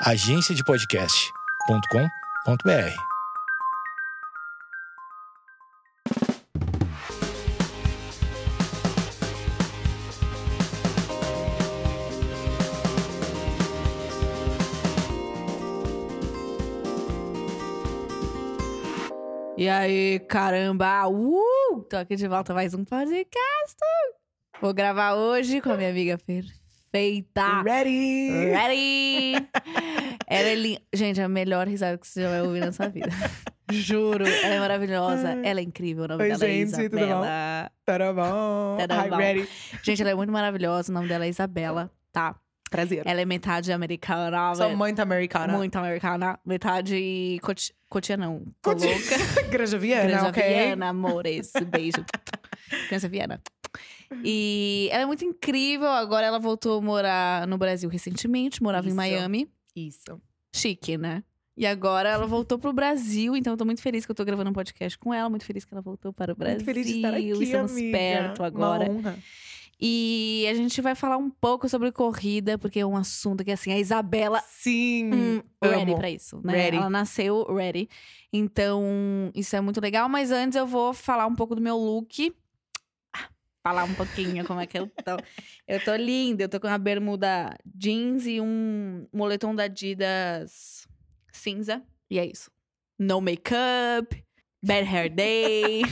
agenciadepodcast.com.br. E aí, caramba! Uh! Tô aqui de volta mais um podcast. Vou gravar hoje com a minha amiga perfeita. Ready! Ready! Ela é linda. Gente, é a melhor risada que você já vai ouvir na sua vida. Juro, ela é maravilhosa. Ela é incrível. O nome Oi, dela é gente, tudo bom? Isabela. Tá bom? Hi, bom. ready? Gente, ela é muito maravilhosa. O nome dela é Isabela, tá? Prazer. Ela é metade americana. Sou muito americana. Muito americana. Metade coti... cotia, não. Tô Coti- louca. Granja Viana, Granja ok? Viana, amores. Beijo. Criança Viana. E ela é muito incrível. Agora ela voltou a morar no Brasil recentemente. Morava em Isso. Miami. Isso. Chique, né? E agora ela voltou pro Brasil. Então eu tô muito feliz que eu tô gravando um podcast com ela. Muito feliz que ela voltou para o Brasil. Muito feliz de estar aqui, Estamos amiga. perto agora. Uma honra. E a gente vai falar um pouco sobre corrida, porque é um assunto que, assim, a Isabela Sim. hum, ready pra isso, né? Ready. Ela nasceu ready. Então, isso é muito legal. Mas antes eu vou falar um pouco do meu look. Falar um pouquinho como é que eu tô. Eu tô linda. Eu tô com uma bermuda jeans e um moletom da Adidas cinza. E é isso. No makeup. Bad hair day.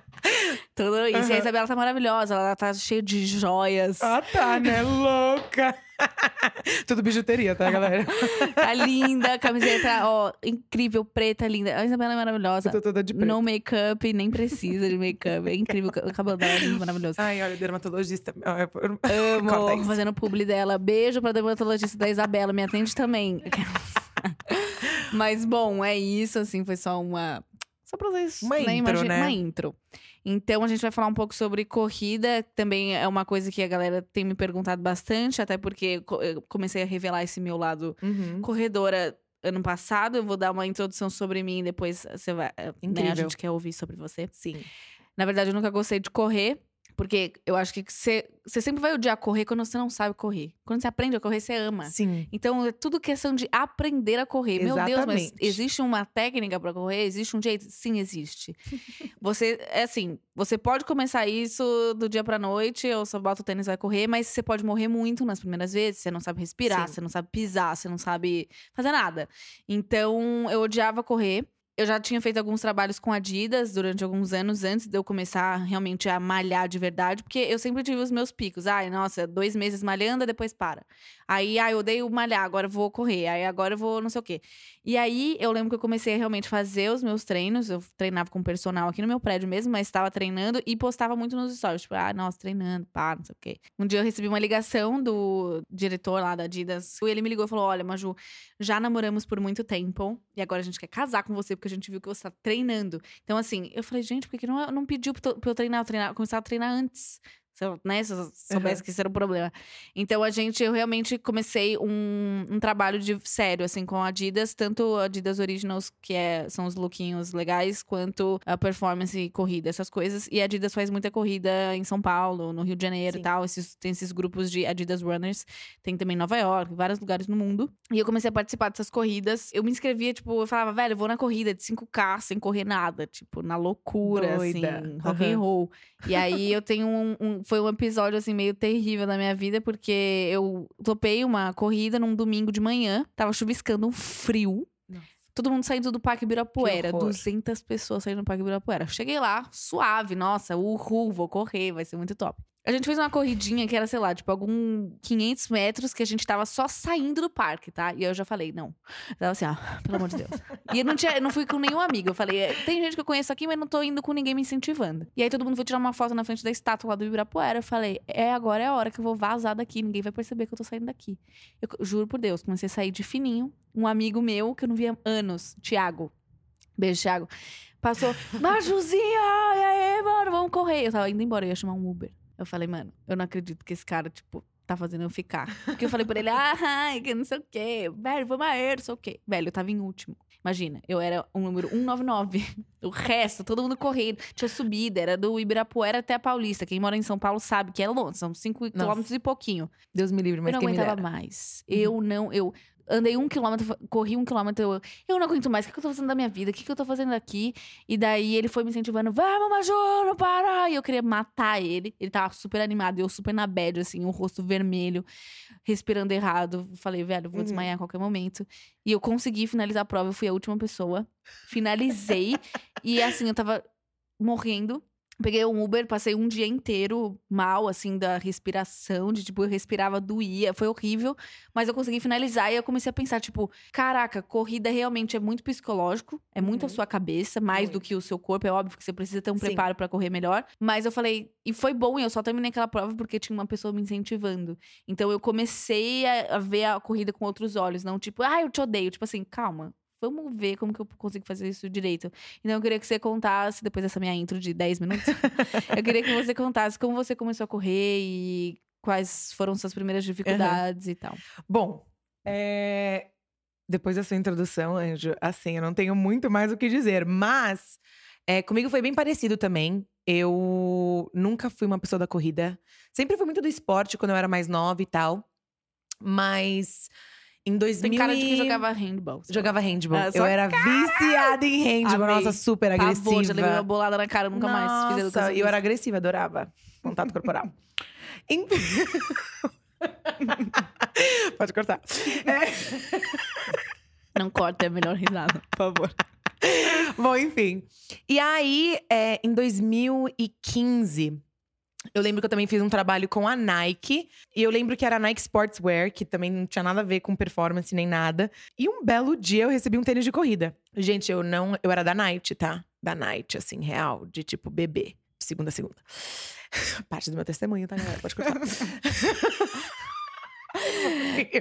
Tudo isso. E a. Isabela tá maravilhosa. Ela tá cheia de joias. Ah, tá, né? Louca. Tudo bijuteria, tá, galera? Tá linda, camiseta, ó, incrível, preta, linda. A Isabela é maravilhosa. Eu tô toda de preto. No make-up, nem precisa de make-up. É incrível, o cabelo dela é lindo, maravilhoso. Ai, olha, dermatologista. É Amo, fazendo publi dela. Beijo pra dermatologista da Isabela, me atende também. Mas, bom, é isso, assim, foi só uma... Só pra vocês Uma né, intro, né? Uma intro. Então, a gente vai falar um pouco sobre corrida. Também é uma coisa que a galera tem me perguntado bastante, até porque eu comecei a revelar esse meu lado Uhum. corredora ano passado. Eu vou dar uma introdução sobre mim, depois você vai. eh, Né, a gente quer ouvir sobre você. Sim. Na verdade, eu nunca gostei de correr, porque eu acho que você, você sempre vai odiar correr quando você não sabe correr. Quando você aprende a correr, você ama. Sim. Então, é tudo questão de aprender a correr. Meu Deus, mas Exatamente. existe uma técnica pra correr? Existe um jeito? Sim, existe. você, é assim, você pode começar isso do dia pra noite, ou só bota o tênis e vai correr, mas você pode morrer muito nas primeiras vezes. Você não sabe respirar, Sim. você não sabe pisar, você não sabe fazer nada. Então, eu odiava correr. Eu já tinha feito alguns trabalhos com Adidas durante alguns anos antes de eu começar realmente a malhar de verdade, porque eu sempre tive os meus picos. Ai, nossa, dois meses malhando, depois para. Aí, ai, eu odeio malhar, agora eu vou correr. Aí agora eu vou não sei o quê. E aí eu lembro que eu comecei a realmente fazer os meus treinos. Eu treinava com personal aqui no meu prédio mesmo, mas estava treinando e postava muito nos stories. Tipo, ah, nossa, treinando, pá, não sei o quê. Um dia eu recebi uma ligação do diretor lá da Adidas. E ele me ligou e falou: Olha, Maju, já namoramos por muito tempo e agora a gente quer casar com você porque a gente viu que você tá treinando. Então, assim, eu falei, gente, por que não, não pediu pra eu treinar? Eu treinar, começar a treinar antes. Se eu, né, se eu soubesse Uhum. que isso era o problema. Então, a gente, eu realmente comecei um, um trabalho de sério, assim, com a Adidas, tanto a Adidas Originals, que é, são os lookinhos legais, quanto a performance e corrida, essas coisas. E a Adidas faz muita corrida em São Paulo, no Rio de Janeiro e Sim. tal. Esses, tem esses grupos de Adidas Runners. Tem também em Nova York, vários lugares no mundo. E eu comecei a participar dessas corridas. Eu me inscrevia, tipo, eu falava, velho, eu vou na corrida de 5K sem correr nada. Tipo, na loucura, Doida. assim, rock and Aham. roll. E aí eu tenho um, um- Foi um episódio, assim, meio terrível na minha vida, porque eu topei uma corrida num domingo de manhã. Tava chuviscando um frio. Nossa. Todo mundo saindo do Parque Ibirapuera. horror. 200 pessoas saindo do Parque Ibirapuera. Cheguei lá, suave. Nossa, uhul, vou correr, vai ser muito top. A gente fez uma corridinha que era, sei lá, tipo, algum 500 metros que a gente tava só saindo do parque, tá? E eu já falei, não. Eu tava assim, ah, pelo amor de Deus. e eu não, tinha, eu não fui com nenhum amigo. Eu falei, "É, tem gente que eu conheço aqui, mas não tô indo com ninguém me incentivando. E aí todo mundo foi tirar uma foto na frente da estátua lá do Ibirapuera. Eu falei, é, agora é a hora que eu vou vazar daqui. Ninguém vai perceber que eu tô saindo daqui. Eu juro por Deus, comecei a sair de fininho. Um amigo meu, que eu não via anos, Thiago. Beijo, Thiago. Passou, Majuzinha, e aí, mano, vamos correr. Eu tava indo embora, eu ia chamar um Uber. Eu falei, mano, eu não acredito que esse cara, tipo, tá fazendo eu ficar. Porque eu falei pra ele, ah, que não sei o quê. Velho, vamos aí, não sei o quê. Velho, eu tava em último. Imagina, eu era o número 199. O resto, todo mundo correndo. Tinha subida, era do Ibirapuera até a Paulista. Quem mora em São Paulo sabe que é longe, são 5 quilômetros e pouquinho. Deus me livre, mas eu não aguentava mais. Eu não, eu. Andei um quilômetro, corri um quilômetro. Eu, eu não aguento mais. O que, que eu tô fazendo da minha vida? O que, que eu tô fazendo aqui? E daí ele foi me incentivando: Vamos, Maju, não para! E eu queria matar ele. Ele tava super animado, eu super na bad, assim, o rosto vermelho, respirando errado. Falei, velho, vou Uhum. desmaiar a qualquer momento. E eu consegui finalizar a prova, eu fui a última pessoa. Finalizei. e assim, eu tava morrendo. Peguei um Uber, passei um dia inteiro mal, assim, da respiração, de tipo, eu respirava, doía, foi horrível, mas eu consegui finalizar e eu comecei a pensar, tipo, caraca, corrida realmente é muito psicológico, é muito a Uhum. sua cabeça, mais do Muito. que o seu corpo, é óbvio que você precisa ter um Sim. preparo pra correr melhor, mas eu falei, e foi bom, e eu só terminei aquela prova porque tinha uma pessoa me incentivando. Então eu comecei a, a ver a corrida com outros olhos, não tipo, ah, eu te odeio, tipo assim, calma. Vamos ver como que eu consigo fazer isso direito. Então, eu queria que você contasse, depois dessa minha intro de 10 minutos, eu queria que você contasse como você começou a correr e quais foram suas primeiras dificuldades e tal. Bom, é, depois da sua introdução, Anjo, assim, eu não tenho muito mais o que dizer, mas é, comigo foi bem parecido também. Eu nunca fui uma pessoa da corrida. Sempre fui muito do esporte quando eu era mais nova e tal. Mas em 2000 Tem cara de que jogava handball. Jogava handball. Ah, eu era viciada em handball. Amei. Nossa, super Pavor, agressiva. já levei uma bolada na cara, nunca mais fiz educação Nossa, e eu era agressiva, adorava contato corporal. Enfim. Pode cortar. É. Não corta, é melhor risada, por favor. Bom, enfim. E aí, é, em 2015, eu lembro que eu também fiz um trabalho com a Nike. E eu lembro que era a Nike Sportswear, que também não tinha nada a ver com performance nem nada. E um belo dia eu recebi um tênis de corrida. Gente, eu não. Eu era da Nike, tá? Da Nike, assim, real, de tipo bebê. Segunda a segunda. Parte do meu testemunho, tá, galera? Pode cortar.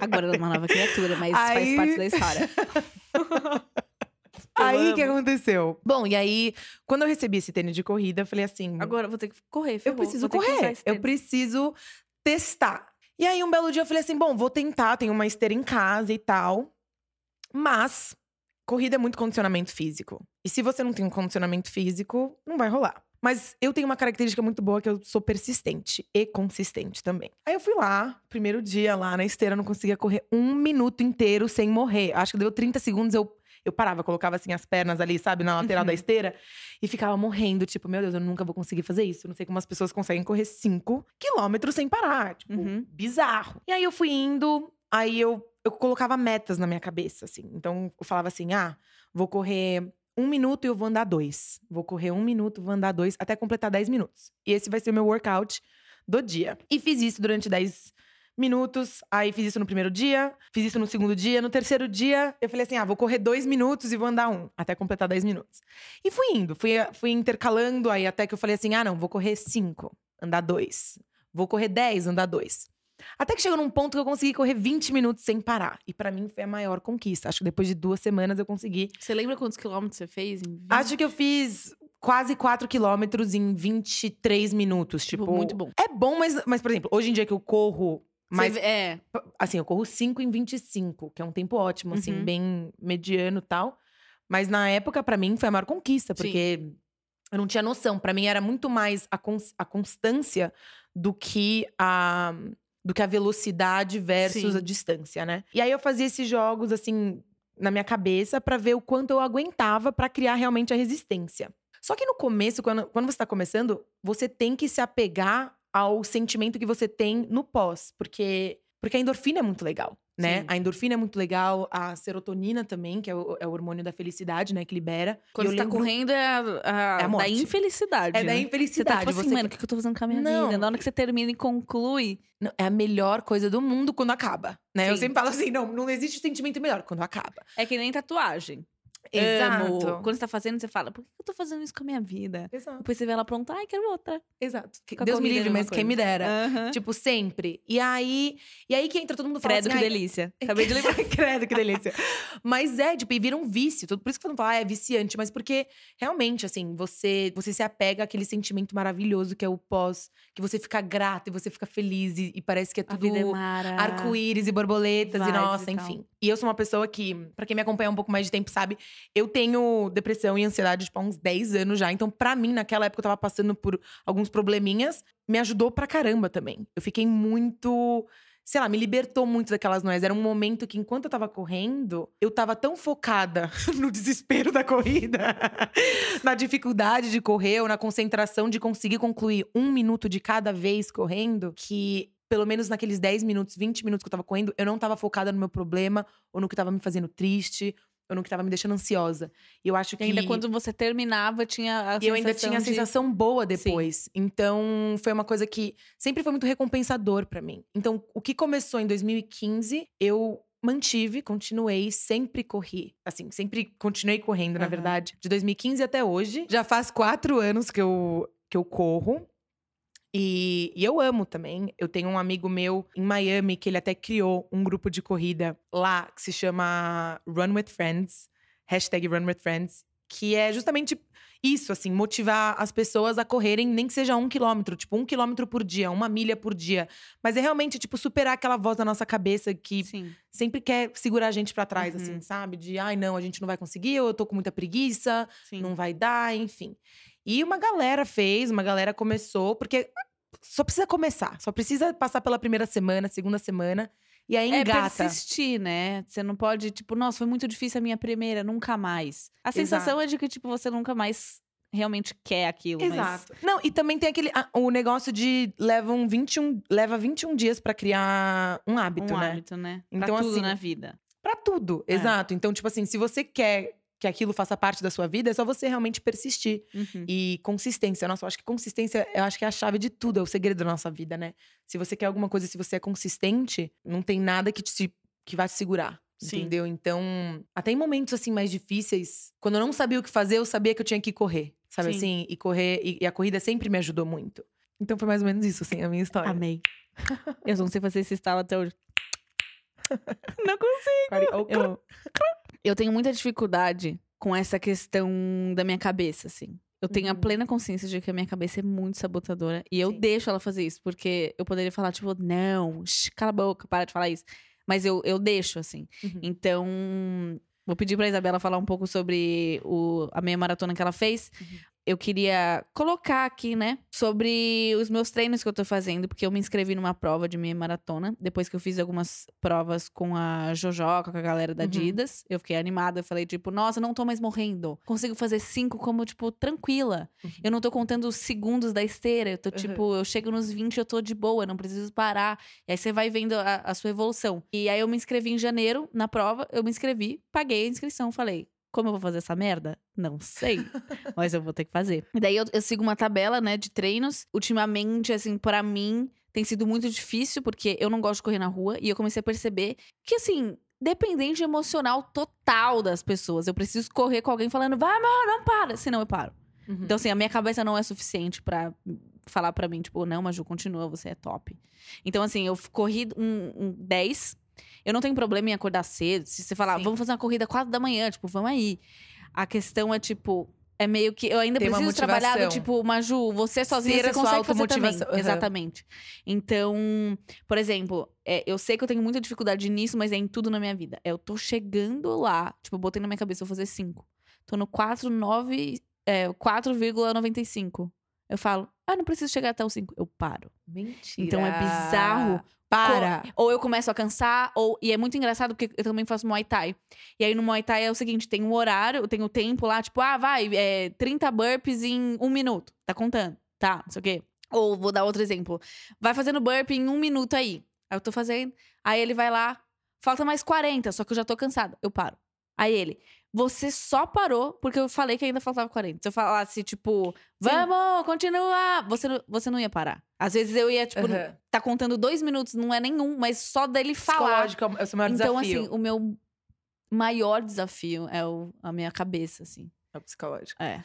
Agora ela é uma nova criatura, mas Aí- faz parte da história. Aí, o que aconteceu? Bom, e aí, quando eu recebi esse tênis de corrida, eu falei assim. Agora eu vou ter que correr, eu ferrou, preciso que usar correr. Eu preciso testar. E aí, um belo dia, eu falei assim: bom, vou tentar, tenho uma esteira em casa e tal. Mas, corrida é muito condicionamento físico. E se você não tem um condicionamento físico, não vai rolar. Mas eu tenho uma característica muito boa que eu sou persistente e consistente também. Aí eu fui lá, primeiro dia lá na esteira, eu não conseguia correr um minuto inteiro sem morrer. Acho que deu 30 segundos, eu, eu parava, colocava assim as pernas ali, sabe, na lateral da Uhum. esteira, e ficava morrendo. Tipo, meu Deus, eu nunca vou conseguir fazer isso. Eu não sei como as pessoas conseguem correr 5 quilômetros sem parar. Tipo, Uhum. bizarro. E aí eu fui indo, aí eu, eu colocava metas na minha cabeça, assim. Então eu falava assim: ah, vou correr um minuto e eu vou andar dois. Vou correr um minuto, vou andar dois, até completar 10 minutos. E esse vai ser o meu workout do dia. E fiz isso durante 10 minutos. Aí fiz isso no primeiro dia, fiz isso no segundo dia. No terceiro dia, eu falei assim: ah, vou correr dois minutos e vou andar um, até completar 10 minutos. E fui indo, fui, fui intercalando aí até que eu falei assim: ah, não, vou correr cinco, andar dois. Vou correr 10, andar dois. Até que chegou num ponto que eu consegui correr 20 minutos sem parar. E pra mim foi a maior conquista. Acho que depois de duas semanas eu consegui. Você lembra quantos quilômetros você fez? Em 20? Acho que eu fiz quase 4 quilômetros em 23 minutos. Tipo, Tipo, muito bom. É bom, mas, mas, por exemplo, hoje em dia que eu corro Você- é, assim, eu corro 5 em 25, que é um tempo ótimo, assim, Uhum. bem mediano e tal. Mas na época, pra mim, foi a maior conquista, Sim. porque eu não tinha noção. Pra mim, era muito mais a, cons- a constância do que a, do que a velocidade versus Sim. a distância, né? E aí eu fazia esses jogos, assim, na minha cabeça pra ver o quanto eu aguentava pra criar realmente a resistência. Só que no começo, quando, quando você tá começando, você tem que se apegar ao sentimento que você tem no pós, porque porque a endorfina é muito legal, né? Sim. A endorfina é muito legal, a serotonina também, que é o, é o hormônio da felicidade, né, que libera. Quando você tá correndo é a, a- É a da infelicidade. É da né? infelicidade. Você tá tipo assim, você- mano, o que eu tô fazendo com a minha Não. vida? Na hora que você termina e conclui. Não, é a melhor coisa do mundo quando acaba, né? Eu sempre falo assim, não, não existe sentimento melhor quando acaba. É que nem tatuagem. Exato. Amo. Quando você tá fazendo, você fala, por que eu tô fazendo isso com a minha vida? Exato. Depois você vê ela pronta, ai, quero outra. Exato. Com a Deus me livre, mas quem me coisa. dera. Aham. Tipo, sempre. E aí, e aí que entra todo mundo fala Credo, assim, que "Ai, delícia. Acabei de lembrar. Credo, que delícia. Mas é, tipo, e vira um vício. Por isso que eu não falo, ah, é viciante. Mas porque, realmente, assim, você, você se apega àquele sentimento maravilhoso que é o pós. Que você fica grato e você fica feliz. E, e parece que é A tudo vida é arco-íris e borboletas. E Vibes nossa, e enfim. E eu sou uma pessoa que, pra quem me acompanha um pouco mais de tempo, sabe? Eu tenho depressão e ansiedade, tipo, há uns 10 anos já. Então, pra mim, naquela época, eu tava passando por alguns probleminhas. Me ajudou pra caramba também. Eu fiquei muito sei lá, me libertou muito daquelas noias. Era um momento que, enquanto eu tava correndo, eu tava tão focada no desespero da corrida, na dificuldade de correr, ou na concentração de conseguir concluir um minuto de cada vez correndo, que pelo menos naqueles 10 minutos, 20 minutos que eu tava correndo, eu não tava focada no meu problema, ou no que tava me fazendo triste, ou no que tava me deixando ansiosa. E eu acho E que. ainda quando você terminava, tinha a E eu ainda tinha a de- sensação boa depois. Então, foi uma coisa que sempre foi muito recompensador pra mim. Então, o que começou em 2015, eu mantive, continuei, sempre corri. Assim, sempre continuei correndo, na Aham. verdade. De 2015 até hoje. Já faz quatro anos que eu, que eu corro. E, e eu amo também. Eu tenho um amigo meu em Miami que ele até criou um grupo de corrida lá que se chama Run with Friends. Hashtag Run with Friends. Que é justamente isso, assim, motivar as pessoas a correrem, nem que seja um quilômetro, tipo, um quilômetro por dia, uma milha por dia. Mas é realmente, tipo, superar aquela voz da nossa cabeça que Sim. sempre quer segurar a gente pra trás, Uhum. assim, sabe? De, ai, não, a gente não vai conseguir, ou eu tô com muita preguiça, Sim. não vai dar, enfim. E uma galera fez, uma galera começou, porque só precisa começar, só precisa passar pela primeira semana, segunda semana, e aí É engata. persistir, né? Você não pode, tipo, nossa, foi muito difícil a minha primeira, nunca mais. A sensação é de que, tipo, você nunca mais realmente quer aquilo. mas- Exato. Não, e também tem aquele ah, o negócio de levam 21, leva 21 dias pra criar um hábito, um né? hábito, né? Então, pra tudo assim, na vida. Pra tudo, É. exato. Então, tipo assim, se você quer que aquilo faça parte da sua vida, é só você realmente persistir. Uhum. E consistência. Nossa, eu acho que consistência, eu acho que é a chave de tudo, é o segredo da nossa vida, né? Se você quer alguma coisa, se você é consistente, não tem nada que te que vai te segurar. Sim. Entendeu? Então, até em momentos assim mais difíceis, quando eu não sabia o que fazer, eu sabia que eu tinha que correr. Sabe Sim. assim? E correr, e, e a corrida sempre me ajudou muito. Então foi mais ou menos isso, assim, a minha história. Amei. Eu não sei fazer esse estalo até hoje. Não consigo. Eu, eu tenho muita dificuldade com essa questão da minha cabeça, assim. Eu tenho a Uhum. plena consciência de que a minha cabeça é muito sabotadora. E eu Sim. deixo ela fazer isso, porque eu poderia falar, tipo, não, shh, cala a boca, para de falar isso. Mas eu, eu deixo, assim. Uhum. Então, vou pedir pra Isabela falar um pouco sobre o, a meia maratona que ela fez. Uhum. Eu queria colocar aqui, né, sobre os meus treinos que eu tô fazendo, porque eu me inscrevi numa prova de meia maratona. Depois que eu fiz algumas provas com a Jojoca, com a galera da Uhum. Adidas, eu fiquei animada. Eu falei, tipo, nossa, não tô mais morrendo. Consigo fazer cinco como, tipo, tranquila. Uhum. Eu não tô contando os segundos da esteira. Eu tô, Uhum. tipo, eu chego nos 20, eu tô de boa, não preciso parar. E aí você vai vendo a, a sua evolução. E aí eu me inscrevi em janeiro na prova, eu me inscrevi, paguei a inscrição, falei. Como eu vou fazer essa merda? Não sei. mas eu vou ter que fazer. E daí eu, eu sigo uma tabela, né, de treinos. Ultimamente, assim, pra mim, tem sido muito difícil, porque eu não gosto de correr na rua. E eu comecei a perceber que, assim, dependente emocional total das pessoas. Eu preciso correr com alguém falando, vai, amor, não para. Senão eu paro. Uhum. Então, assim, a minha cabeça não é suficiente pra falar pra mim, tipo, não, Maju, continua, você é top. Então, assim, eu corri um, um 10. Eu não tenho problema em acordar cedo. Se você falar, Sim. vamos fazer uma corrida 4 da manhã, tipo, vamos aí. A questão é, tipo, é meio que. Eu ainda Tem preciso trabalhar do tipo, Maju, você sozinha Ser você consegue fazer também. Aham. Exatamente. Então, por exemplo, é, eu sei que eu tenho muita dificuldade nisso, mas é em tudo na minha vida. É, Eu tô chegando lá, tipo, eu botei na minha cabeça, eu vou fazer 5. Tô no 4,9. É, 4,95. Eu falo, ah, não preciso chegar até o 5. Eu paro. Mentira. Então é bizarro. Para. Ou eu começo a cansar, ou. E é muito engraçado porque eu também faço Muay Thai. E aí no Muay Thai é o seguinte: tem um horário, tem o tempo lá, tipo, ah, vai, é, 30 burpees em um minuto. Tá contando. Tá, não sei o quê. Ou vou dar outro exemplo. Vai fazendo burpee em um minuto aí. Aí eu tô fazendo. Aí ele vai lá, falta mais 40, só que eu já tô cansada. Eu paro. Aí ele, você só parou porque eu falei que ainda faltava 40. Se eu falasse, tipo, vamos, continua, você, não- você não ia parar. Às vezes eu ia, tipo, Aham. tá contando dois minutos, não é nenhum, mas só dele falar. Psicológico é o- é seu maior Então, desafio. assim, o meu maior desafio é o, a minha cabeça, assim. É o psicológico. É.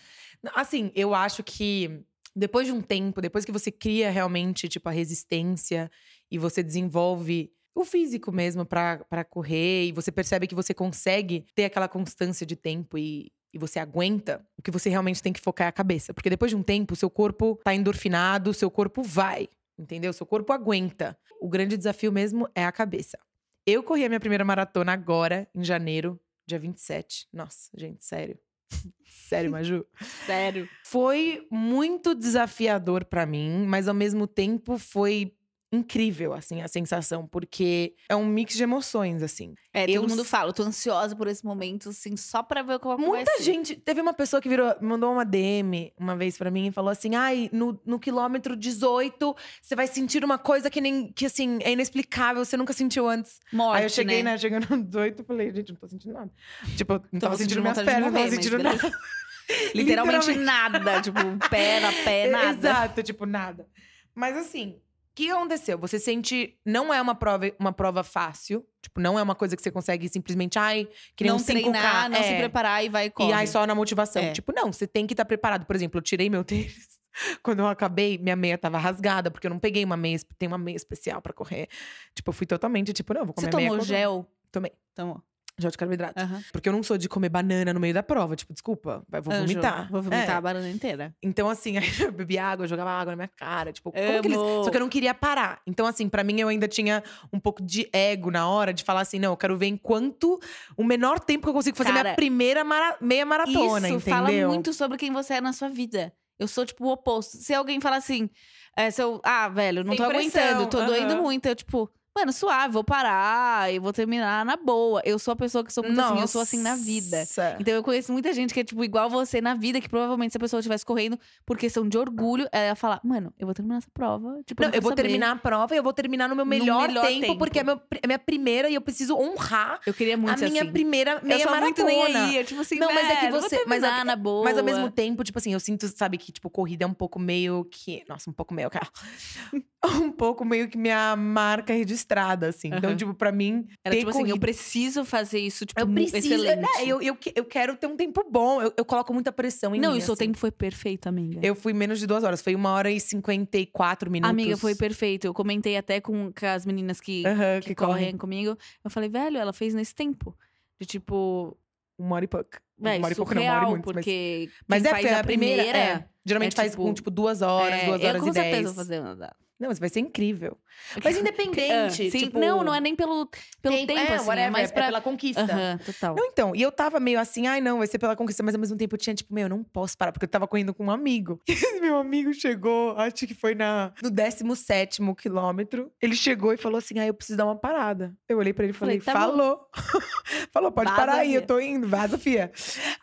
Assim, eu acho que depois de um tempo, depois que você cria realmente, tipo, a resistência e você desenvolve o físico mesmo pra pra correr e você percebe que você consegue ter aquela constância de tempo e, e você aguenta, o que você realmente tem que focar é a cabeça. Porque depois de um tempo, o seu corpo tá endorfinado, o seu corpo vai, entendeu? O seu corpo aguenta. O grande desafio mesmo é a cabeça. Eu corri a minha primeira maratona agora, em janeiro, dia 27. Nossa, gente, sério. sério, Maju. Sério. Foi muito desafiador pra mim, mas ao mesmo tempo foi incrível, assim, a sensação, porque é um mix de emoções, assim. É, Eu todo mundo s- fala, eu tô ansiosa por esse momento, assim, só pra ver como vai Muita ser. gente. Teve uma pessoa que virou, mandou uma DM uma vez pra mim e falou assim: ai, no, no quilômetro 18, você vai sentir uma coisa que nem. que assim, é inexplicável, você nunca sentiu antes. Morte, Aí eu cheguei, né? né? Chegando no 18, eu falei, gente, não tô sentindo nada. Tipo, eu não Tô tava sentindo minhas vontade de pernas, não tava morrer, sentindo nada. Literalmente nada. tipo, perna, pé, nada. Exato, tipo, nada. Mas assim, que aconteceu? Você sente. Não é uma prova, uma prova fácil. Tipo, não é uma coisa que você consegue simplesmente, ai, que nem não um 5K. treinar, não se é. preparar e vai e E corre. aí, só na motivação. É. Tipo, não, você tem que estar preparado. Por exemplo, eu tirei meu tênis. Quando eu acabei, minha meia tava rasgada, porque eu não peguei uma meia, tem uma meia especial pra correr. Tipo, eu fui totalmente, tipo, não, vou Você comer meia. tomou quando- gel? Tomei. Tomou. Gel de carboidrato. Aham. Porque eu não sou de comer banana no meio da prova. Tipo, desculpa, vou Anjo, vomitar. Vou vomitar É. a banana inteira. Então, assim, aí eu bebi água, eu jogava água na minha cara. Tipo, como que eles. Amo. Só que eu não queria parar. Então, assim, pra mim, eu ainda tinha um pouco de ego na hora de falar assim: não, eu quero ver em quanto o menor tempo que eu consigo fazer Cara, minha primeira mara- meia maratona, Isso entendeu? fala muito sobre quem você é na sua vida. Eu sou, tipo, o oposto. Se alguém fala assim, é, se eu, ah, velho, não Sem tô pressão, aguentando, tô aham. doendo muito. Eu, tipo, mano, suave, vou parar e vou terminar na boa. Eu sou a pessoa que sou muito assim, eu sou assim na vida. Nossa. Então eu conheço muita gente que é, tipo, igual você na vida, que provavelmente se a pessoa estivesse correndo por questão de orgulho, ela ia falar, mano, eu vou terminar essa prova. Tipo, Não, eu quero vou saber. terminar a prova e eu vou terminar no meu melhor, melhor tempo, tempo. porque é, meu, é minha primeira e eu preciso honrar Eu queria muito a minha assim. primeira meia eu sou maratona. muito nem aí. Eu, tipo assim, Não, mas é que eu você- mas é que- na boa. Mas ao mesmo tempo, tipo assim, eu sinto, sabe, que, tipo, corrida é um pouco meio que. Nossa, um pouco meio, cara. um pouco meio que minha marca registrada, assim. Então, Aham. tipo, pra mim. Era ter tipo assim, eu preciso fazer isso, tipo, Eu preciso. excelente. né, eu, eu, eu quero ter um tempo bom. Eu, eu coloco muita pressão em Não, mim. e o seu assim. tempo foi perfeito, amiga. Eu fui menos de duas horas. Foi uma hora e cinquenta e quatro minutos. Amiga, foi perfeito. Eu comentei até com, com as meninas que, Aham, que, que correm correm. comigo. Eu falei, velho, ela fez nesse tempo. De tipo, Uma hora e pouco. uma hora e pouco, não, uma hora e muito. mas- porque Mas quem é faz porque a primeira. primeira. é, geralmente é faz tipo- com, tipo, duas horas, é, duas eu horas com e certeza dez. vou fazer nada. Não, mas vai ser incrível. Mas independente. Ah, sim, tipo, não, não é nem pelo, pelo tempo, é, assim, whatever, é mais é pra... pela conquista. Total. Não, então, e eu tava meio assim, ai não, vai ser pela conquista, mas ao mesmo tempo eu tinha, tipo, meu, eu não posso parar, porque eu tava correndo com um amigo. E meu amigo chegou, acho que foi na, no 17 quilômetro. Ele chegou e falou assim: ah, eu preciso dar uma parada. Eu olhei pra ele e falei: Falei, tá falou. falou, pode Vaza, parar aí, eu tô indo, vaza, fia.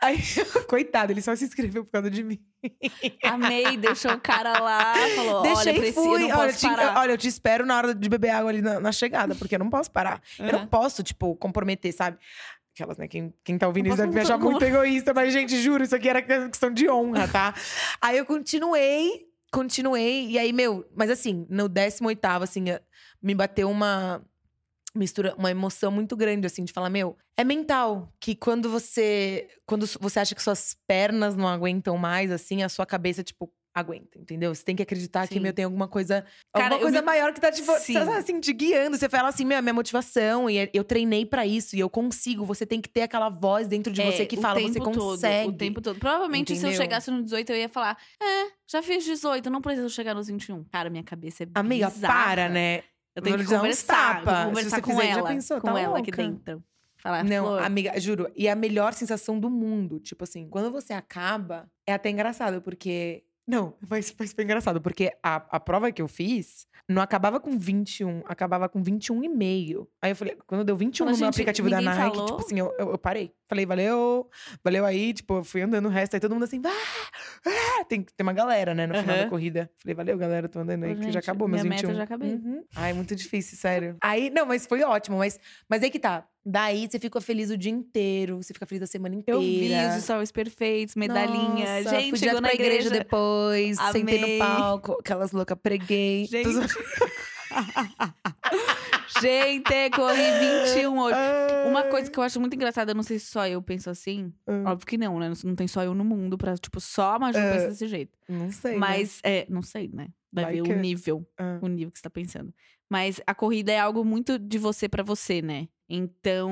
Aí, coitado, ele só se inscreveu por causa de mim. Amei, deixou o cara lá, falou, Deixei olha, preciso, fui. não olha, te, olha, eu te espero na hora de beber água ali na, na chegada, porque eu não posso parar. Eu não Aham. posso, tipo, comprometer, sabe? Aquelas, né? Quem, quem tá ouvindo isso deve me achar muito egoísta, mas, gente, juro, isso aqui era questão de honra, tá? aí eu continuei, continuei, e aí, meu, mas assim, no 18, assim, me bateu uma mistura, uma emoção muito grande, assim, de falar, meu, é mental. Que quando você. Quando você acha que suas pernas não aguentam mais, assim, a sua cabeça, tipo, aguenta, entendeu? Você tem que acreditar que, Sim. meu, tem alguma coisa. Cara, alguma coisa me- maior que tá, Sim. tá, assim, te guiando. Você fala assim, meu, é minha motivação, e é- eu treinei pra isso, e eu consigo. Você tem que ter aquela voz dentro de É, você que fala, você todo, consegue. o tempo todo. Provavelmente, se eu Entendeu? chegasse no 18, eu ia falar: É, já fiz 18, não preciso chegar nos 21. Cara, minha cabeça é Amiga, bizarra. para, né? Eu tenho que conversar, tapa. conversar você com fizer, já ela, pensou? com Tá ela aqui louca? dentro. Falar, Não, Flor, amiga, juro. E a melhor sensação do mundo, tipo assim, quando você acaba, é até engraçado, porque. Não, mas, foi engraçado, porque a, a prova que eu fiz não acabava com 21, acabava com 21 e meio. Aí eu falei, quando deu 21 Fala, no meu aplicativo da Nike, falou? tipo assim, eu, eu, eu parei. Falei, valeu, valeu aí, tipo, eu fui andando o resto, aí todo mundo assim, ah, ah, tem, tem uma galera, né, no final da Aham. corrida. Falei, valeu, galera, tô andando aí, que já acabou meus minha 21. meta já acabei. Uhum. Ai, muito difícil, sério. Aí, não, mas foi ótimo, mas, mas aí que tá. Daí você ficou feliz o dia inteiro, você fica feliz a semana inteira. Eu vi os stories perfeitos, medalhinha. Nossa, gente, fui chegou na pra igreja. depois, sentei Amei. no palco, aquelas loucas, preguei. Gente. Gente, corri 21 hoje. Uma coisa que eu acho muito engraçada, não sei se só eu penso assim. Ah. Óbvio que não, né? Não tem só eu no mundo pra, tipo, só a Maju Ah, pensa desse jeito. Não sei. né? Mas, é, não sei, né? Vai Vai ver que- o nível, Ah. o nível que você tá pensando. Mas a corrida é algo muito de você pra você, né? Então,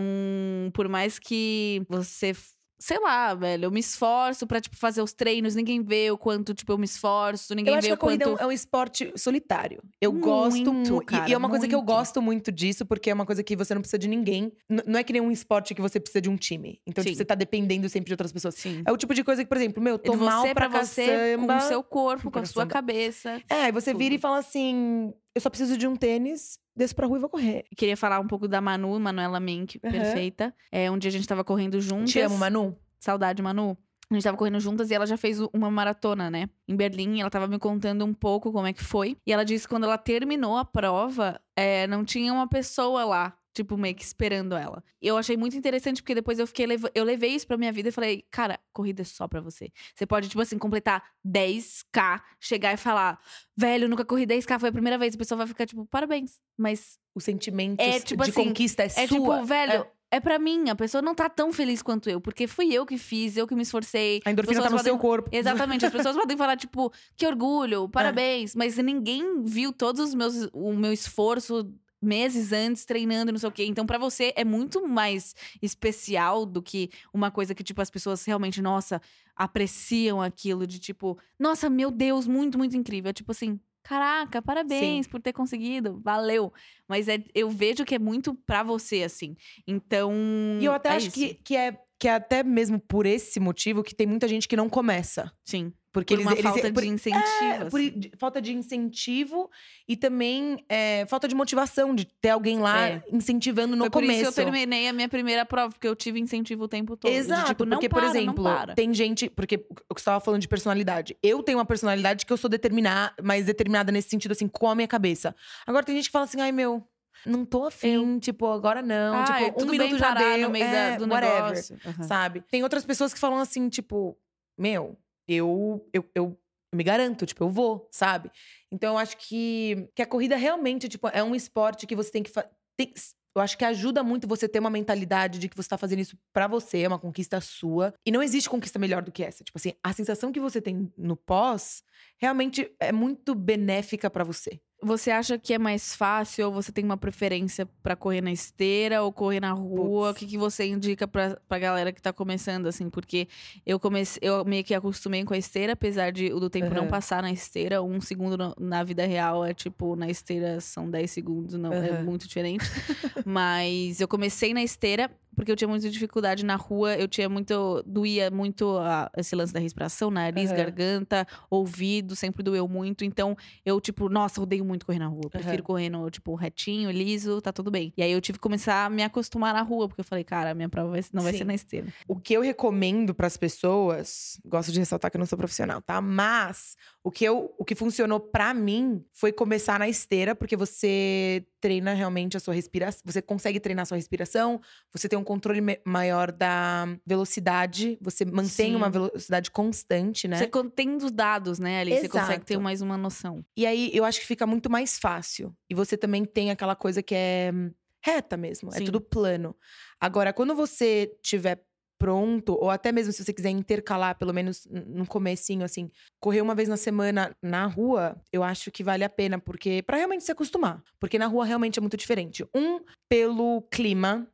por mais que você. Sei lá, velho, eu me esforço pra, tipo, fazer os treinos, ninguém vê o quanto, tipo, eu me esforço, ninguém Eu acho vê que a o corrida é quanto. um- é um esporte solitário. Eu gosto Muito, muito. E- cara, e é uma coisa que eu muito. gosto muito disso, porque é uma coisa que você não precisa de ninguém. N- não é que nem um esporte que você precisa de um time. Então, tipo, você tá dependendo sempre de outras pessoas. Sim. É o tipo de coisa que, por exemplo, meu, tô você mal pra pra você, com o seu corpo, com a sua cabeça. É, e você vira Tudo. e fala assim. Eu só preciso de um tênis, desço pra rua e vou correr. Queria falar um pouco da Manu, Manuela Mink, Aham. perfeita. É, um dia a gente tava correndo juntas. Te amo, Manu. Saudade, Manu. A gente tava correndo juntas e ela já fez uma maratona, né? Em Berlim, ela tava me contando um pouco como é que foi. E ela disse que quando ela terminou a prova, é, não tinha uma pessoa lá, tipo, meio que esperando ela. E eu achei muito interessante, porque depois eu fiquei eu levei isso pra minha vida e falei, cara, corrida é só pra você. Você pode, tipo assim, completar 10k, chegar e falar, velho, nunca corri 10k, foi a primeira vez. A pessoa vai ficar, tipo, parabéns. Mas O sentimento É, tipo de assim, conquista é, é sua. tipo, velho. É. pra mim, a pessoa não tá tão feliz quanto eu, porque fui eu que fiz, eu que me esforcei. A endorfina tá no pessoas seu podem- corpo. Exatamente, as pessoas podem falar, tipo, que orgulho, parabéns, mas ninguém viu todos os meus, o meu esforço meses antes treinando, não sei o quê. Então, pra você é muito mais especial do que uma coisa que, tipo, as pessoas realmente, nossa, apreciam aquilo de tipo, nossa, meu Deus, muito, muito incrível. É tipo assim. Caraca, parabéns por ter conseguido, valeu. Mas é, eu vejo que é muito pra você, assim. Então. E eu até é acho isso. que, que, é, que é até mesmo por esse motivo que tem muita gente que não começa. Sim. Porque Por eles, uma eles- falta por- de incentivo. É, por assim. de- falta de incentivo e também é, falta de motivação de ter alguém lá É. incentivando no Foi por começo. isso que eu terminei a minha primeira prova, porque eu tive incentivo o tempo todo. de, Exato, tipo, não porque, para, por exemplo, não para. tem gente. Porque o que você tava falando de personalidade. Eu tenho uma personalidade que eu sou determinada, mais determinada nesse sentido, assim, com a minha cabeça. Agora tem gente que fala assim, ai meu. Não tô afim, tipo, agora não. ah, tipo, é, um minuto já deu. no meio é, da, do whatever, negócio. Aham. Sabe? Tem outras pessoas que falam assim, tipo, meu, eu, eu, eu, eu me garanto, tipo, eu vou, sabe? Então eu acho que, que a corrida realmente, tipo, é um esporte que você tem que. tem- eu acho que ajuda muito você ter uma mentalidade de que você tá fazendo isso pra você, é uma conquista sua. E não existe conquista melhor do que essa. Tipo assim, a sensação que você tem no pós realmente é muito benéfica pra você. Você acha que é mais fácil ou você tem uma preferência pra correr na esteira ou correr na rua? O que, que você indica pra, pra galera que tá começando, assim? Porque eu comecei, eu meio que acostumei com a esteira, apesar de do tempo não Aham. passar na esteira. Um segundo no- na vida real é tipo, na esteira são 10 segundos, não é Aham. muito diferente. Mas eu comecei na esteira porque eu tinha muita dificuldade na rua, eu tinha muito. doía muito a- esse lance da respiração, nariz, Aham. garganta, ouvido, sempre doeu muito. Então, eu, tipo, nossa, odeio muito correr na rua. Prefiro Aham. correr no, tipo, retinho, liso, tá tudo bem. E aí eu tive que começar a me acostumar na rua, porque eu falei, cara, minha prova vai- não vai Sim. ser na esteira. O que eu recomendo pras pessoas, gosto de ressaltar que eu não sou profissional, tá? Mas o que eu, o que funcionou pra mim foi começar na esteira, porque você treina realmente a sua respiração, você consegue treinar a sua respiração, você tem um controle maior da velocidade, você mantém Sim. uma velocidade constante, né? Você con- tem os dados, né, ali, você consegue ter Exato. mais uma noção. E aí eu acho que fica muito mais fácil. E você também tem aquela coisa que é hum, reta mesmo, é Sim. tudo plano. Agora, quando você tiver pronto, ou até mesmo se você quiser intercalar, pelo menos no comecinho, assim, correr uma vez na semana na rua, eu acho que vale a pena, porque para realmente se acostumar. Porque na rua realmente é muito diferente. Um, pelo clima.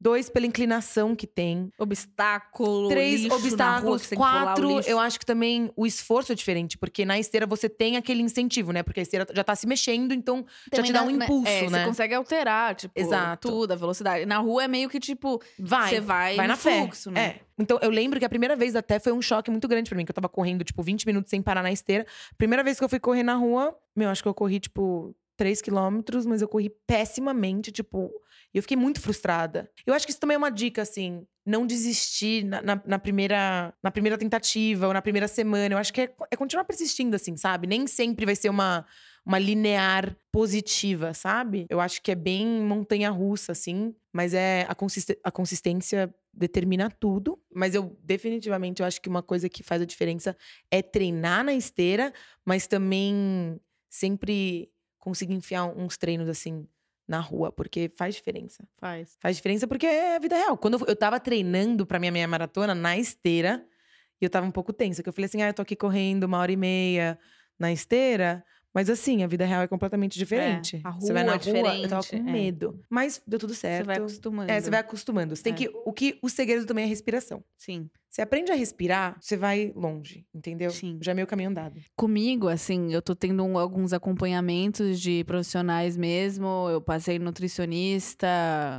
Dois, pela inclinação que tem. Obstáculo, Três lixo rua, obstáculos. o Quatro, eu acho que também o esforço é diferente, porque na esteira você tem aquele incentivo, né? Porque a esteira já tá se mexendo, então já Também te dá um na- impulso, é, né? Você consegue alterar, tipo, Exato. tudo, a velocidade. Na rua é meio que, tipo, Vai. você vai, vai no na fé. fluxo, né? É. Então, eu lembro que a primeira vez até foi um choque muito grande pra mim, que eu tava correndo, tipo, 20 minutos sem parar na esteira. Primeira vez que eu fui correr na rua, meu, acho que eu corri, tipo, 3 quilômetros, mas eu corri pessimamente, tipo. E eu fiquei muito frustrada. Eu acho que isso também é uma dica, assim. Não desistir na, na- na primeira, na primeira tentativa ou na primeira semana. Eu acho que é, é continuar persistindo, assim, sabe? Nem sempre vai ser uma, uma linear positiva, sabe? Eu acho que é bem montanha-russa, assim. Mas é a, consiste- a consistência determina tudo. Mas eu, definitivamente, eu acho que uma coisa que faz a diferença é treinar na esteira, mas também sempre conseguir enfiar uns treinos, assim, na rua, porque faz diferença. Faz. Faz diferença porque é a vida real. Quando eu, eu tava treinando pra minha meia maratona na esteira, e eu tava um pouco tensa, que eu falei assim: ah, eu tô aqui correndo uma hora e meia na esteira. Mas assim, a vida real é completamente diferente. a você vai rua na é rua, eu tava com diferente, é. medo. Mas deu tudo certo. Você vai acostumando. É, você vai acostumando. Você tem É. que. O que o segredo também é a respiração. Sim. Você aprende a respirar, você vai longe, entendeu? Sim. Já é meio caminho andado. Comigo, assim, eu tô tendo um- alguns acompanhamentos de profissionais mesmo. Eu passei nutricionista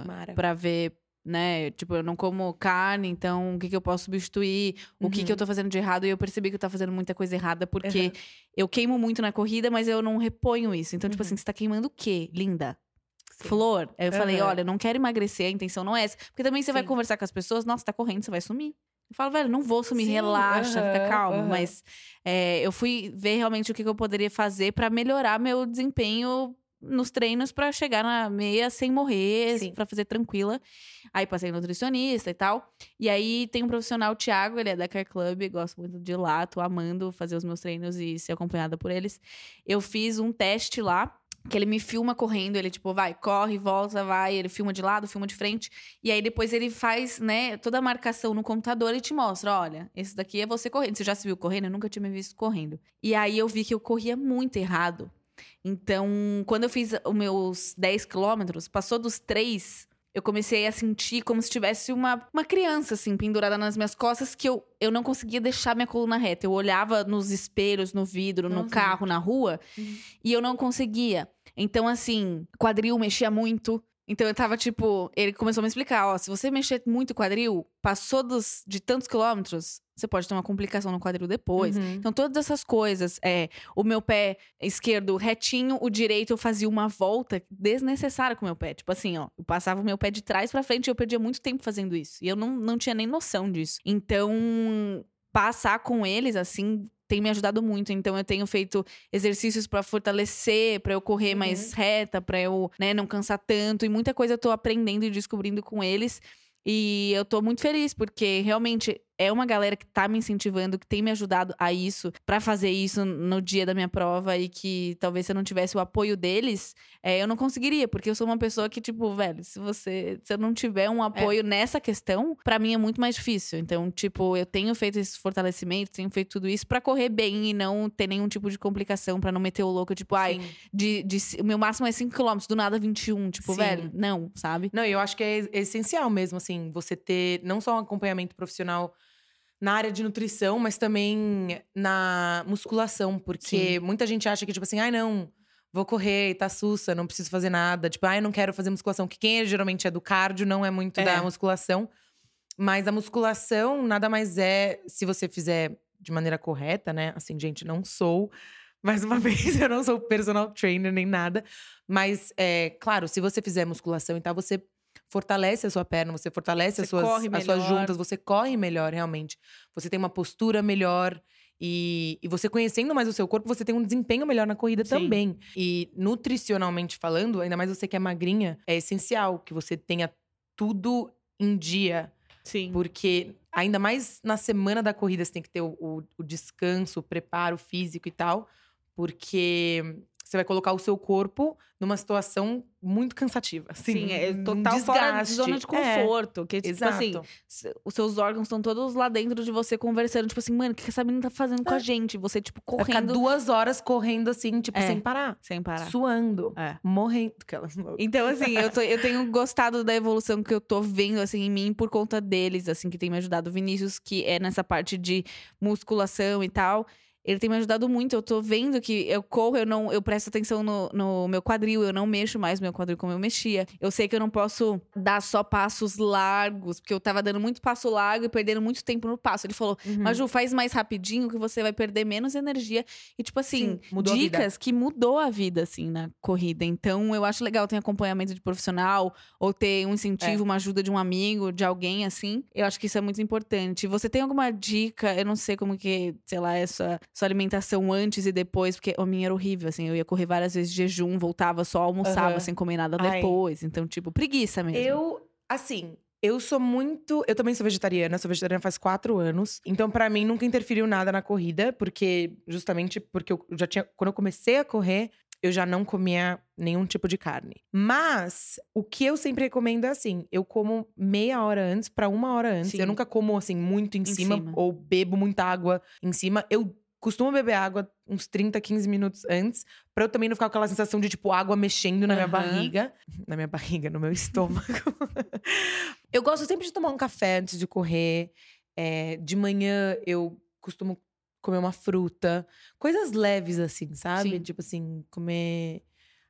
Mara. pra ver né? Tipo, eu não como carne, então o que, que eu posso substituir? O que, que eu Uhum. tô fazendo de errado? E eu percebi que eu tava fazendo muita coisa errada, porque Uhum. eu queimo muito na corrida, mas eu não reponho isso. Então, tipo Uhum. assim, você tá queimando o quê, linda? Sim. Flor. Aí eu falei, olha, eu não quero emagrecer, a intenção não é essa. Porque também você vai Sim. conversar com as pessoas, nossa, tá correndo, você vai sumir. Eu falo, velho, não vou sumir, Sim, relaxa, fica aham, calmo. aham. Mas é, eu fui ver realmente o que, que eu poderia fazer pra melhorar meu desempenho nos treinos pra chegar na meia sem morrer, pra fazer tranquila. Aí passei nutricionista e tal. E aí tem um profissional, o Thiago, ele é da Car Club, gosto muito de ir lá, tô amando fazer os meus treinos e ser acompanhada por eles. Eu fiz um teste lá. Que ele me filma correndo, ele tipo, vai, corre, volta, vai, ele filma de lado, filma de frente. E aí depois ele faz, né, toda a marcação no computador e te mostra, olha, esse daqui é você correndo. Você já se viu correndo? Eu nunca tinha me visto correndo. E aí eu vi que eu corria muito errado. Então, quando eu fiz os meus 10 quilômetros, passou dos três, eu comecei a sentir como se tivesse uma, uma criança, assim, pendurada nas minhas costas, que eu, eu não conseguia deixar minha coluna reta. Eu olhava nos espelhos, no vidro, no Nossa. carro, na rua, Uhum. e eu não conseguia. Então, assim, quadril mexia muito. Então eu tava tipo, ele começou a me explicar, ó, se você mexer muito o quadril, passou dos, de tantos quilômetros, você pode ter uma complicação no quadril depois. Uhum. Então, todas essas coisas, é, o meu pé esquerdo retinho, o direito eu fazia uma volta desnecessária com o meu pé. Tipo assim, ó, eu passava o meu pé de trás pra frente e eu perdia muito tempo fazendo isso. E eu não, não tinha nem noção disso. Então, passar com eles, assim, tem me ajudado muito. Então, eu tenho feito exercícios pra fortalecer, pra eu correr Uhum. mais reta, pra eu, né, não cansar tanto. E muita coisa eu tô aprendendo e descobrindo com eles. E eu tô muito feliz, porque realmente é uma galera que tá me incentivando, que tem me ajudado a isso, pra fazer isso no dia da minha prova. E que talvez se eu não tivesse o apoio deles, é, eu não conseguiria, porque eu sou uma pessoa que, tipo, velho, se você. Se eu não tiver um apoio nessa questão, pra mim é muito mais difícil. Então, tipo, eu tenho feito esse fortalecimento, tenho feito tudo isso pra correr bem e não ter nenhum tipo de complicação, pra não meter o louco, tipo, ai, de, de, o meu máximo é 5km, do nada 21. Tipo, Sim. velho, não, sabe? Não, eu acho que é essencial mesmo, assim, você ter não só um acompanhamento profissional na área de nutrição, mas também na musculação, porque muita gente acha que, tipo assim, ai, não, vou correr, tá sussa, não preciso fazer nada. Tipo, ai, não quero fazer musculação. Que quem é, geralmente é do cardio, não é muito É. da musculação. Mas a musculação nada mais é, se você fizer de maneira correta, né? Assim, gente, não sou. Mais uma vez, eu não sou personal trainer nem nada. Mas, é, claro, se você fizer musculação e tal, você fortalece a sua perna, você fortalece Você as, suas, as suas juntas, você corre melhor, realmente. Você tem uma postura melhor. E, e você conhecendo mais o seu corpo, você tem um desempenho melhor na corrida Sim. também. E nutricionalmente falando, ainda mais você que é magrinha, é essencial que você tenha tudo em dia. Sim. Porque ainda mais na semana da corrida você tem que ter o, o- o descanso, o preparo físico e tal. Porque você vai colocar o seu corpo numa situação muito cansativa. Assim, Sim, é total fora de desgaste. zona de É, conforto. que, tipo Exato. assim, os seus órgãos estão todos lá dentro de você conversando. Tipo assim, mano, o que essa menina tá fazendo com a gente? Você, tipo, Vai ficar correndo duas horas correndo assim, tipo, É. sem parar. sem parar. Suando. É. Morrendo. Aquelas... Então, assim, eu, tô- eu tenho gostado da evolução que eu tô vendo, assim, em mim por conta deles, assim, que tem me ajudado. O Vinícius, que é nessa parte de musculação e tal. Ele tem me ajudado muito. Eu tô vendo que eu corro, eu não, eu presto atenção no, no meu quadril, eu não mexo mais meu quadril como eu mexia. Eu sei que eu não posso dar só passos largos, porque eu tava dando muito passo largo e perdendo muito tempo no passo. Ele falou: Uhum. Maju, faz mais rapidinho que você vai perder menos energia. E, tipo assim, Sim, dicas que mudou a vida, assim, na corrida. Então, eu acho legal ter acompanhamento de profissional, ou ter um É. incentivo, uma ajuda de um amigo, de alguém, assim. Eu acho que isso é muito importante. Você tem alguma dica? Eu não sei como que, sei lá, é sua, alimentação antes e depois, porque a minha era horrível, assim. Eu ia correr várias vezes de jejum, voltava, só almoçava Aham. sem comer nada Ai. depois. Então, tipo, preguiça mesmo. Eu, assim, eu sou muito. Eu também sou vegetariana, sou vegetariana faz quatro anos. Então, pra mim, nunca interferiu nada na corrida, porque justamente porque eu já tinha. Quando eu comecei a correr, eu já não comia nenhum tipo de carne. Mas o que eu sempre recomendo é assim: eu como meia hora antes pra uma hora antes. Sim. Eu nunca como assim muito em, Em cima, cima. ou bebo muita água em cima. Eu costumo beber água uns 30, 15 minutos antes, pra eu também não ficar com aquela sensação de tipo água mexendo na minha barriga, na minha barriga, no meu estômago. eu gosto sempre de tomar um café antes de correr. É, de manhã eu costumo comer uma fruta. Coisas leves, assim, sabe? Sim. Tipo assim, comer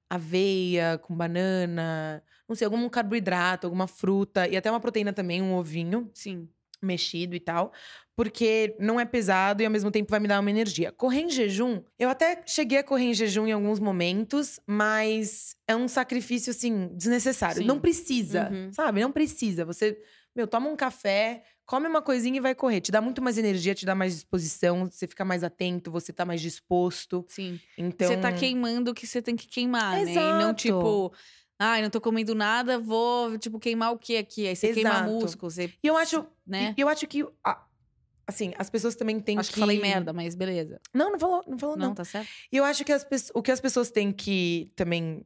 aveia com banana, não sei, algum carboidrato, alguma fruta e até uma proteína também, um ovinho Sim. Mexido e tal, porque não é pesado e ao mesmo tempo vai me dar uma energia. Correr em jejum, eu até cheguei a correr em jejum em alguns momentos, mas é um sacrifício assim desnecessário. Sim. Não precisa, Uhum. sabe? Não precisa. Você, meu, toma um café, come uma coisinha e vai correr. Te dá muito mais energia, te dá mais disposição, você fica mais atento, você tá mais disposto. Sim. Então, Você tá queimando o que você tem que queimar, né? E não Exato. tipo, ai, não tô comendo nada, vou, tipo, queimar o que aqui? Aí você queima Exato. músculo, você, E eu acho, né? e eu acho que assim, as pessoas também têm Acho que que falei merda, mas beleza. Não, não falou, não falou Não, não. tá certo? E eu acho que as o que as pessoas têm que também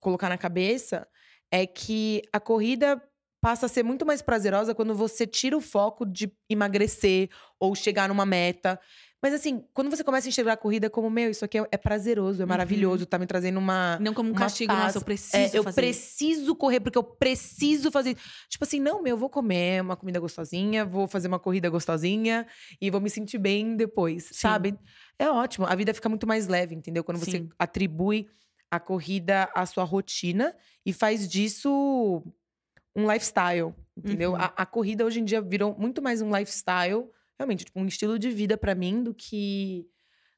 colocar na cabeça é que a corrida passa a ser muito mais prazerosa quando você tira o foco de emagrecer ou chegar numa meta. Mas assim, quando você começa a enxergar a corrida como, meu, isso aqui é, é prazeroso, é maravilhoso, tá me trazendo uma. Não como um castigo, paz. nossa, eu preciso É, eu fazer. preciso correr porque eu preciso fazer. Tipo assim, não, meu, eu vou comer uma comida gostosinha, vou fazer uma corrida gostosinha e vou me sentir bem depois, sabe? É ótimo. A vida fica muito mais leve, entendeu? Quando você Sim. atribui a corrida à sua rotina e faz disso um lifestyle, entendeu? Uhum. A, a corrida hoje em dia virou muito mais um lifestyle, realmente, tipo, um estilo de vida pra mim do que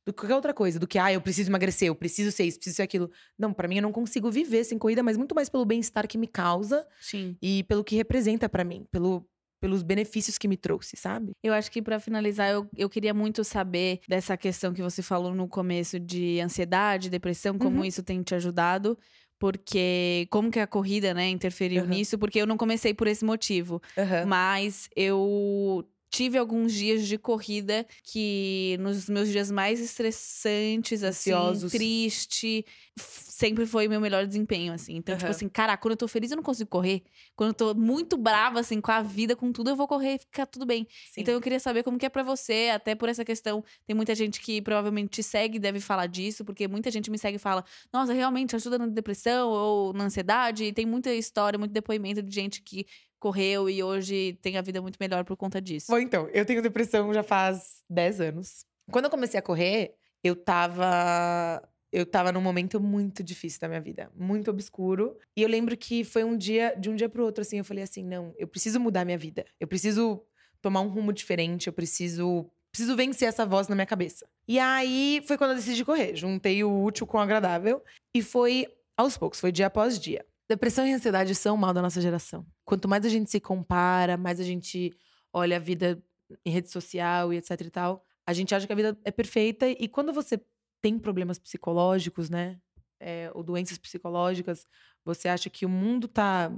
do que qualquer outra coisa, do que ah, eu preciso emagrecer, eu preciso ser isso, preciso ser aquilo. Não, pra mim eu não consigo viver sem corrida, mas muito mais pelo bem-estar que me causa Sim. e pelo que representa pra mim, pelo pelos benefícios que me trouxe, sabe? Eu acho que pra finalizar, eu, eu queria muito saber dessa questão que você falou no começo de ansiedade, depressão, como Uhum. isso tem te ajudado. Porque como que a corrida, né, interferiu Aham. nisso? Porque eu não comecei por esse motivo. Mas eu tive alguns dias de corrida que nos meus dias mais estressantes, assim, Ansiosos. triste, sempre foi meu melhor desempenho, assim. Então, tipo Aham. assim, cara, quando eu tô feliz eu não consigo correr. Quando eu tô muito brava, assim, com a vida, com tudo, eu vou correr e fica tudo bem. Então eu queria saber como que é pra você, até por essa questão. Tem muita gente que provavelmente te segue e deve falar disso, porque muita gente me segue e fala: Nossa, realmente ajuda na depressão ou na ansiedade. E tem muita história, muito depoimento de gente que correu e hoje tem a vida muito melhor por conta disso. Bom, então, eu tenho depressão já faz 10 anos. Quando eu comecei a correr, eu tava. Eu tava num momento muito difícil da minha vida, muito obscuro. E eu lembro que foi um dia, de um dia pro outro, assim, eu falei assim: não, eu preciso mudar minha vida. Eu preciso tomar um rumo diferente, eu preciso. Preciso vencer essa voz na minha cabeça. E aí foi quando eu decidi correr. Juntei o útil com o agradável. E foi aos poucos, foi dia após dia. Depressão e ansiedade são o mal da nossa geração. Quanto mais a gente se compara, mais a gente olha a vida em rede social e etc e tal, a gente acha que a vida é perfeita. E quando você tem problemas psicológicos, né? é, ou doenças psicológicas, você acha que o mundo tá.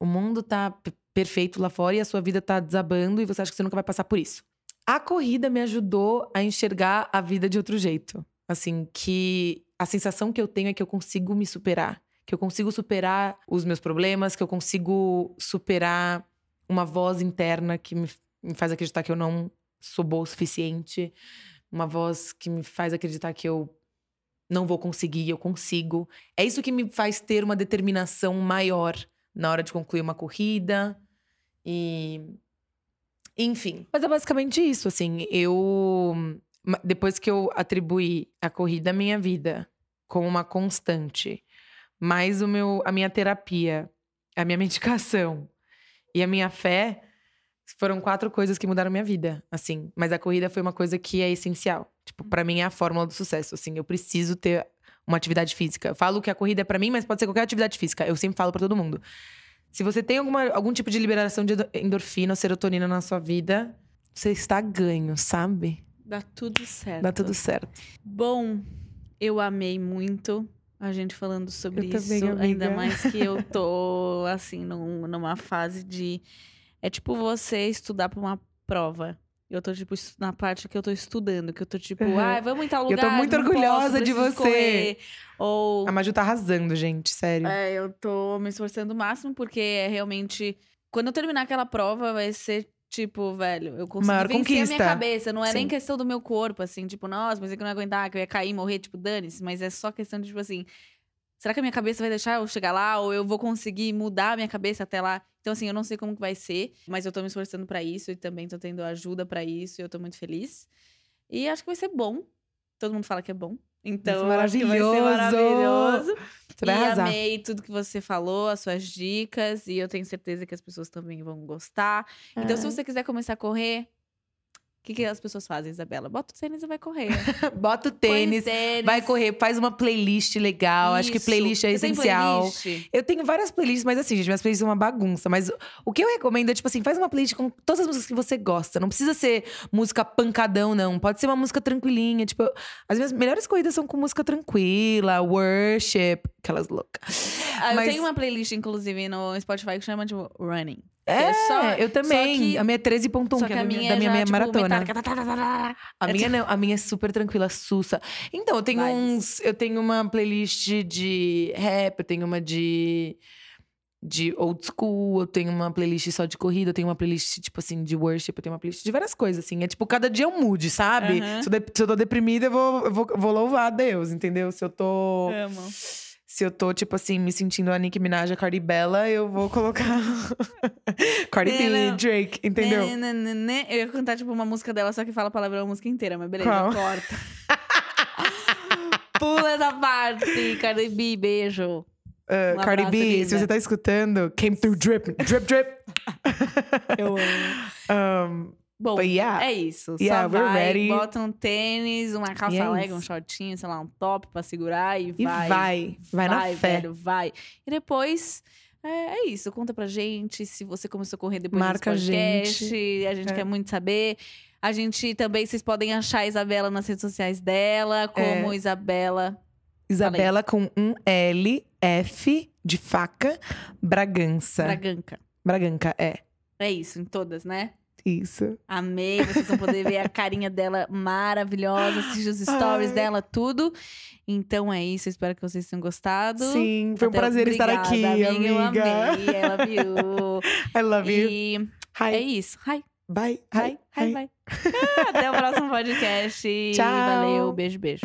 O mundo tá perfeito lá fora e a sua vida tá desabando e você acha que você nunca vai passar por isso. A corrida me ajudou a enxergar a vida de outro jeito. Assim, que a sensação que eu tenho é que eu consigo me superar. Que eu consigo superar os meus problemas, que eu consigo superar uma voz interna que me, me faz acreditar que eu não sou boa o suficiente. Uma voz que me faz acreditar que eu não vou conseguir, eu consigo. É isso que me faz ter uma determinação maior na hora de concluir uma corrida. E. Enfim. Mas é basicamente isso, assim. Eu. Depois que eu atribuí a corrida à minha vida como uma constante, mais o meu, a minha terapia, a minha medicação e a minha fé, foram quatro coisas que mudaram minha vida, assim. Mas a corrida foi uma coisa que é essencial. Tipo, pra mim é a fórmula do sucesso, assim. Eu preciso ter uma atividade física. Eu falo que a corrida é pra mim, mas pode ser qualquer atividade física. Eu sempre falo pra todo mundo. Se você tem alguma, algum tipo de liberação de endo- endorfina ou serotonina na sua vida, você está ganho, sabe? Dá tudo certo. Dá tudo certo. Bom, eu amei muito a gente falando sobre Eu isso. também, Ainda mais que eu tô, assim, num- numa fase de. É tipo você estudar pra uma prova. Eu tô, tipo, na parte que eu tô estudando, que eu tô, tipo, Uhum. ah, vamos em tal Eu lugar. tô muito não posso, orgulhosa de você. correr. Ou. A Maju tá arrasando, gente, sério. É, eu tô me esforçando o máximo, porque é realmente. Quando eu terminar aquela prova, vai ser tipo, velho, eu consegui Maior vencer a minha conquista. cabeça. Não é nem Sim. questão do meu corpo, assim, tipo, nossa, mas é que eu não ia aguentar, que eu ia cair, morrer, tipo, dane-se. Mas é só questão de, tipo assim. Será que a minha cabeça vai deixar eu chegar lá? Ou eu vou conseguir mudar a minha cabeça até lá? Então, assim, eu não sei como que vai ser, mas eu tô me esforçando pra isso e também tô tendo ajuda pra isso e eu tô muito feliz. E acho que vai ser bom. Todo mundo fala que é bom. Então, Vai eu acho que vai ser maravilhoso. Você vai e arrasar. amei tudo que você falou, as suas dicas. E eu tenho certeza que as pessoas também vão gostar. Então, se Ai. você quiser começar a correr, que, que as pessoas fazem, Isabela? Bota o tênis e vai correr. Bota o tênis, tênis. vai correr, faz uma playlist legal. Acho que Isso. playlist é Você essencial. playlist? Eu tenho várias playlists, mas assim, gente, minhas playlists são uma bagunça. Mas o que eu recomendo é, tipo assim, faz uma playlist com todas as músicas que você gosta. Não precisa ser música pancadão, não. Pode ser uma música tranquilinha. Tipo, as minhas melhores corridas são com música tranquila, worship, aquelas loucas. Ah, eu Mas- tenho uma playlist, inclusive, no Spotify que chama, tipo, Running. É, é só- eu também. que- a minha é 13.1, Só que que é a minha da minha já, meia tipo, maratona. metálica. Tá, tá, tá. A É minha não, a minha é super tranquila, sussa. Então, eu tenho uns. Eu tenho uma playlist de rap, eu tenho uma de. De old school, eu tenho uma playlist só de corrida, eu tenho uma playlist, tipo assim, de worship, eu tenho uma playlist de várias coisas, assim. É tipo, cada dia é um mood, sabe? Aham. Se, eu de- se eu tô deprimida, eu vou, eu vou, eu vou louvar a Deus, entendeu? Se eu tô. Amo. Se eu tô, tipo assim, me sentindo a Nicki Minaj, a Cardi Bella, eu vou colocar. Cardi B, não. Drake, entendeu? Né, né, né, né. Eu ia cantar, tipo, uma música dela, só que fala palavrão a música inteira, mas beleza, Qual? corta. Pula essa parte, Cardi B, beijo. Uh, Um Cardi B, linda. se você tá escutando, came through drip, drip, drip. Eu amo. Um, Bom, But yeah. é isso. Yeah, Só we're vai, ready. bota um tênis, uma calça E é leg, um shortinho, sei lá, um top pra segurar e e vai. vai, vai, na fé. velho, vai. E depois, é, é isso. Conta pra gente se você começou a correr depois Marca a desse podcast. gente. A gente É. quer muito saber. A gente também, vocês podem achar a Isabela nas redes sociais dela, como Isabela. Isabela com um L, F de faca, Bragança. Braganca. Braganca, é. É isso, em todas, né? Isso. Amei, vocês vão poder ver a carinha dela maravilhosa, assistir os stories Ai. dela, tudo. Então é isso, espero que vocês tenham gostado. Sim, foi um Até- prazer estar Obrigada, aqui, amiga. amiga. Eu amei, I love you. I love you. e Hi. é isso. Hi, Bye. hi, Hi. hi, Hi. bye. Até o próximo podcast. Tchau. Valeu, beijo, beijo.